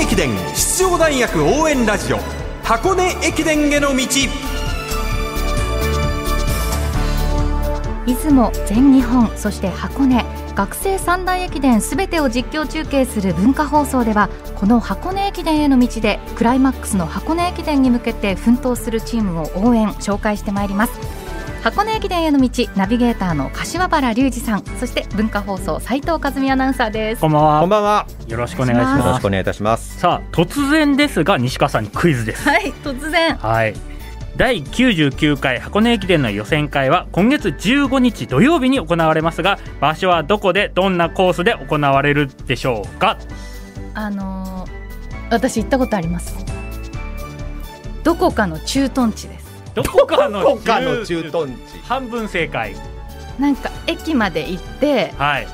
根駅伝出場大学応援ラジオ箱根駅伝への道。出雲全日本そして箱根学生三大駅伝すべてを実況中継する文化放送ではこの箱根駅伝への道でクライマックスの箱根駅伝に向けて奮闘するチームを応援紹介してまいります。箱根駅伝への道ナビゲーターの柏原隆二さん。そして文化放送斉藤和美アナウンサーです。こんばんは。こんばんは。よろしくお願いしよろますしくお願いいたします。さあ突然ですが西川さんにクイズです。はい突然。はい。第99回箱根駅伝の予選会は今月15日土曜日に行われますが場所はどこでどんなコースで行われるでしょうか？あのー私行ったことあります。どこかの駐屯地ですどこかの駐屯地。半分正解。なんか駅まで行ってはい。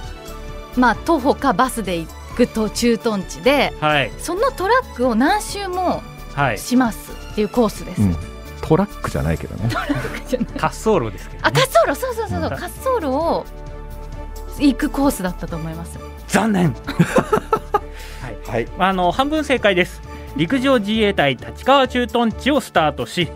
まあ徒歩かバスで行くと駐屯地ではい。そのトラックを何周もはい。しますっていうコースです、うん。トラックじゃないけどね。滑走路ですけど、あね、滑走路。そうそうそうそう。うん。滑走路を行くコースだったと思います。残念。はい。あの半分正解です。陸上自衛隊立川駐屯地をスタートし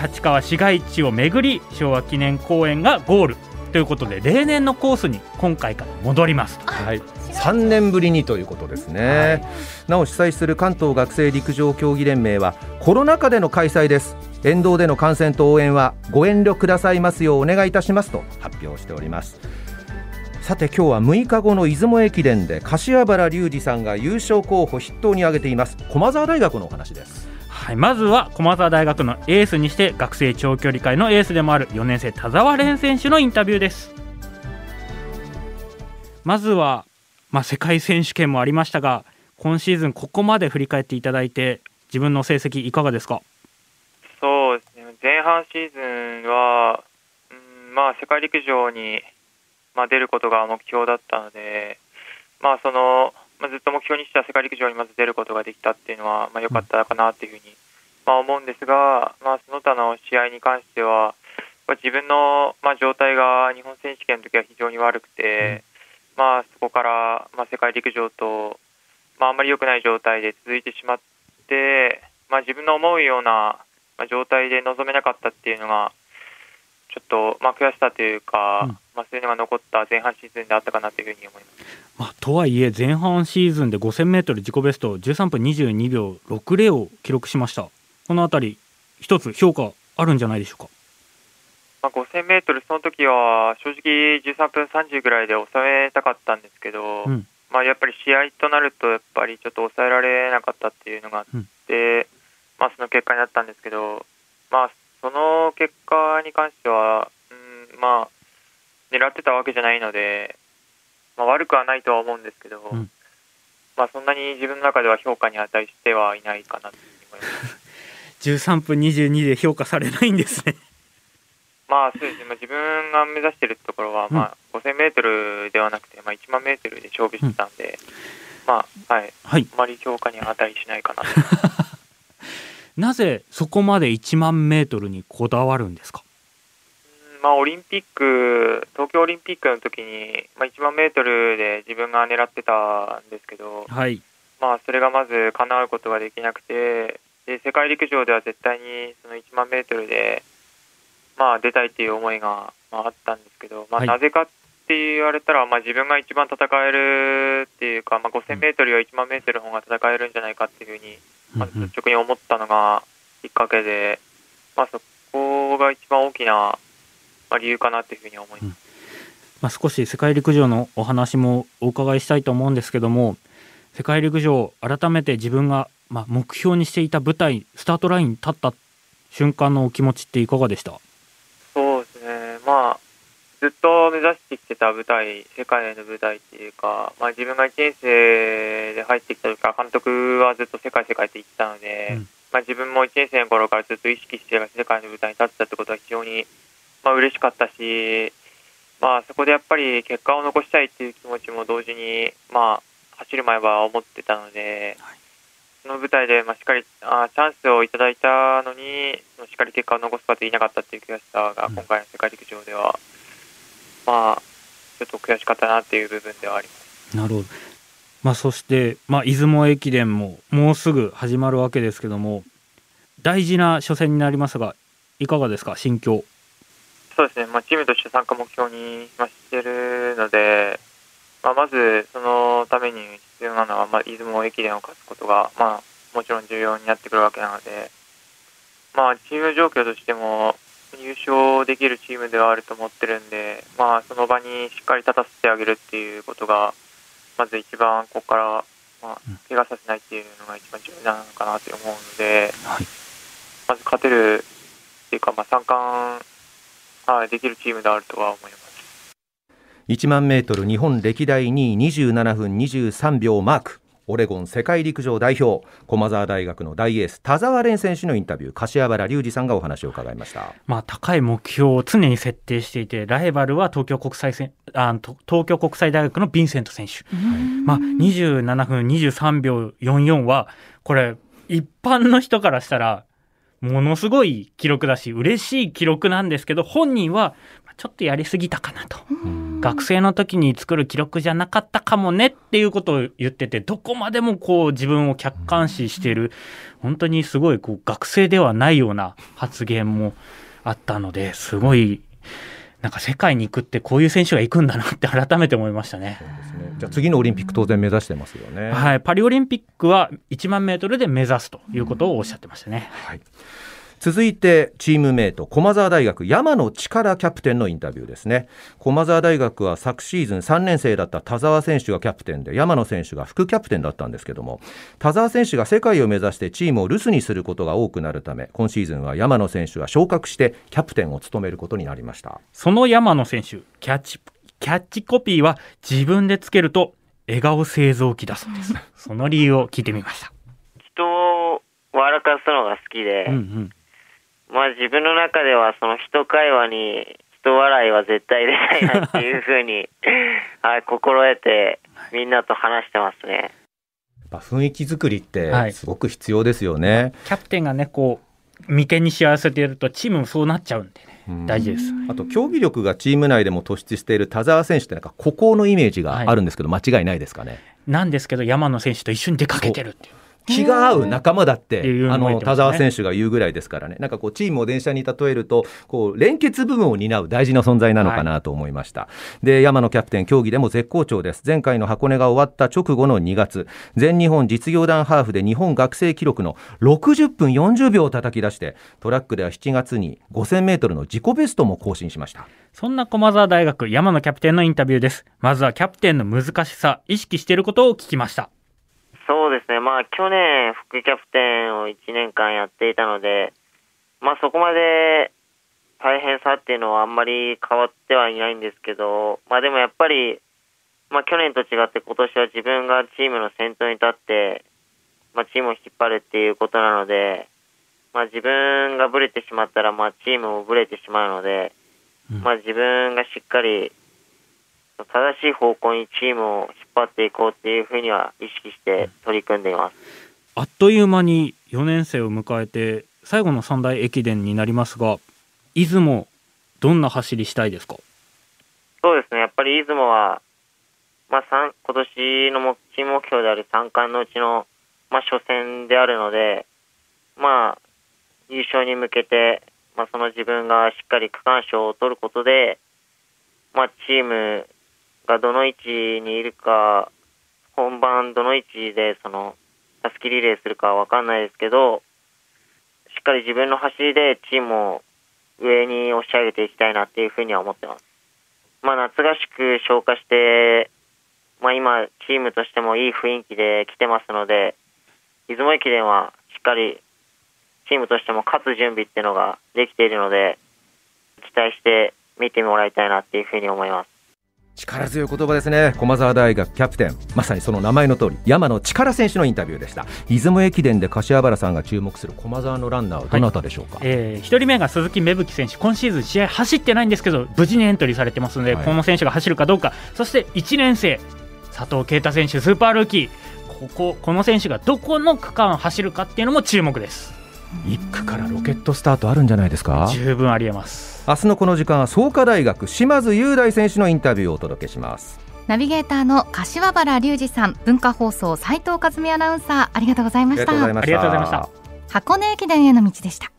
立川市街地を巡り昭和記念公園がゴールということで例年のコースに今回から戻りますとはい。三年ぶりにということですね。なお主催する関東学生陸上競技連盟はコロナ禍での開催です。沿道での観戦と応援はご遠慮くださいますようお願いいたしますと発表しております。さて今日は6日後の出雲駅伝で柏原隆二さんが優勝候補筆頭に挙げています駒澤大学のお話です。はい、まずは駒澤大学のエースにして学生長距離界のエースでもある4年生田澤廉選手のインタビューです。まずは、まあ、世界選手権もありましたが今シーズンここまで振り返っていただいて自分の成績いかがですか？そうですね、前半シーズンは、うんまあ、世界陸上に、まあ、出ることが目標だったので、まあそのまあ、ずっと目標にした世界陸上にまず出ることができたっていうのは、まあ、良かったかなというふうに、まあ、思うんですが、まあ、その他の試合に関しては、まあ自分の、まあ、状態が日本選手権の時は非常に悪くて、まあ、そこから、まあ、世界陸上と、まあ、あんまり良くない状態で続いてしまって、まあ、自分の思うようなまあ状態で臨めなかったっていうのが、ちょっと、まあ、悔しさというか、うん。まあ、そういうのが残った前半シーズンであったかなというふうに思います。まあ、とはいえ前半シーズンで 5000m 自己ベスト13分22秒60を記録しました。このあたり一つ評価あるんじゃないでしょうか？まあ、5000メートル、その時は正直13分30ぐらいで収めたかったんですけど、うん。まあ、やっぱり試合となると、やっぱりちょっと抑えられなかったっていうのがあって、まあ、その結果になったんですけど、まあ、その結果に関しては、うん、まあ、狙ってたわけじゃないので、まあ、悪くはないとは思うんですけど、うん。まあ、そんなに自分の中では評価に値してはいないかなというふうに思います。13分22で評価されないんですね。まあそうですね、まあ、自分が目指しているところは、まあ、5000メートルではなくて、まあ、1万メートルで勝負してたんで、まあ、はい、はい。あまり評価には値しないかなと。なぜそこまで1万メートルにこだわるんですか？うんまあ、オリンピック、東京オリンピックの時に、まあ、1万メートルで自分が狙ってたんですけど、はい。まあ、それがまず叶うことができなくて、で世界陸上では絶対にその1万メートルで、まあ、出たいっていう思いが、まあ、あったんですけど、まあ、はい。なぜかって言われたら、まあ、自分が一番戦えるっていうか、まあ、5000メートルより1万メートルの方が戦えるんじゃないかっていうふうに、まあ、うんうん。率直に思ったのがきっかけで、まあ、そこが一番大きな、まあ、理由かなっていうふうに思います。まあ、少し世界陸上のお話もお伺いしたいと思うんですけども世界陸上改めて自分がまあ目標にしていた舞台スタートラインに立った瞬間のお気持ちっていかがでした？ずっと目指してきてた舞台、世界への舞台っていうか、まあ、自分が1年生で入ってきた時から、監督はずっと世界、世界って言ってたので、うん。まあ、自分も1年生の頃からずっと意識して世界の舞台に立ってたってことは非常に、まあ嬉しかったし、まあ、そこでやっぱり結果を残したいっていう気持ちも同時に、まあ、走る前は思ってたので、はい。その舞台で、まあ、しっかりあチャンスをいただいたのに、しっかり結果を残すことができなかったっていう悔しさが、うん今回の世界陸上では、まあ、ちょっと悔しかったなっていう部分ではあります。なるほど。まあ、そして、まあ、出雲駅伝ももうすぐ始まるわけですけども大事な初戦になりますがいかがですか？心境。そうですね、まあ、チームとして参加目標に、まあ、してるので、まあ、まずそのために必要なのは、まあ、出雲駅伝を勝つことが、まあ、もちろん重要になってくるわけなので、まあ、チーム状況としても優勝できるチームではあると思ってるんで、まあ、その場にしっかり立たせてあげるっていうことが、まず一番ここから、まあ、怪我させないっていうのが一番重要なのかなと思うので、はい。まず勝てるっていうか、まあ、三冠、はい、できるチームであるとは思います。1万メートル日本歴代2位27分23秒マークオレゴン世界陸上代表駒澤大学の大エース田澤廉選手のインタビュー柏原隆二さんがお話を伺いました。まあ、高い目標を常に設定していてライバルは東京国際せあと東京国際大学のヴィンセント選手、まあ、27分23秒44はこれ一般の人からしたらものすごい記録だし嬉しい記録なんですけど本人はちょっとやりすぎたかなと学生の時に作る記録じゃなかったかもねっていうことを言っててどこまでもこう自分を客観視している本当にすごいこう学生ではないような発言もあったのですごいなんか世界に行くってこういう選手が行くんだなって改めて思いましたね。じゃあ次のオリンピック当然目指してますよね。はい、パリオリンピックは1万メートルで目指すということをおっしゃってましたね。はい続いてチームメイト駒澤大学山野力キャプテンのインタビューですね駒澤大学は昨シーズン3年生だった田澤選手がキャプテンで山野選手が副キャプテンだったんですけども田澤選手が世界を目指してチームを留守にすることが多くなるため今シーズンは山野選手が昇格してキャプテンを務めることになりましたその山野選手キャッチキャッチコピーは自分でつけると笑顔製造機だそうです。その理由を聞いてみました。人を笑かすのが好きで、うんうん。まあ自分の中ではその人会話に人笑いは絶対出ないなっていうふうに、はい、心得てみんなと話してますね。やっぱ雰囲気作りってはいすごく必要ですよね、キャプテンがね、こう、眉間にしわ寄せているとチームもそうなっちゃうんでね、うん大事です。あと競技力がチーム内でも突出している田澤選手ってなんか孤高のイメージがあるんですけど、間違いないですかね？なんですけど、山野選手と一緒に出かけてるっていう。気が合う仲間だって、あの田澤選手が言うぐらいですからね、なんかこうチームを電車に例えると、こう連結部分を担う大事な存在なのかなと思いました。で、山野キャプテン、競技でも絶好調です。前回の箱根が終わった直後の2月、全日本実業団ハーフで日本学生記録の60分40秒を叩き出して、トラックでは7月に5000メートルの自己ベストも更新しました。そんな駒澤大学山野キャプテンのインタビューです。まずはキャプテンの難しさ、意識していることを聞きました。まあ去年副キャプテンを1年間やっていたので、まあそこまで大変さっていうのはあんまり変わってはいないんですけど、まあでもやっぱり、まあ去年と違って今年は自分がチームの先頭に立って、まあチームを引っ張るっていうことなので、まあ自分がブレてしまったら、まあチームもブレてしまうので、うん。まあ自分がしっかり正しい方向にチームを引っ張っていこうっていうふうには意識して取り組んでいます。あっという間に4年生を迎えて最後の三大駅伝になりますが出雲どんな走りしたいですか？そうですね、やっぱり出雲は、まあ、三今年の目チーム目標である三冠のうちの、まあ、初戦であるので、まあ、優勝に向けて、まあ、その自分がしっかり区間賞を取ることで、まあ、チームがどの位置にいるか、本番どの位置でその、たすきリレーするかは分かんないですけど、しっかり自分の走りでチームを上に押し上げていきたいなっていうふうには思ってます。まあ、夏合宿消化して、まあ、今、チームとしてもいい雰囲気で来てますので、出雲駅伝はしっかりチームとしても勝つ準備っていうのができているので、期待して見てもらいたいなっていうふうに思います。力強い言葉ですね。駒澤大学キャプテン。まさにその名前の通り山野力選手のインタビューでした。出雲駅伝で柏原さんが注目する駒澤のランナーはどなたでしょうか、えー、1人目が鈴木芽吹選手。今シーズン試合走ってないんですけど無事にエントリーされてますので、はい。この選手が走るかどうか。そして1年生佐藤圭太選手スーパールーキー。こここの選手がどこの区間を走るかっていうのも注目です。1区からロケットスタートあるんじゃないですか？十分ありえます明日のこの時間は創価大学島津雄大選手のインタビューをお届けします。ナビゲーターの柏原隆二さん文化放送斉藤和美アナウンサーありがとうございました。ありがとうございました。箱根駅伝への道でした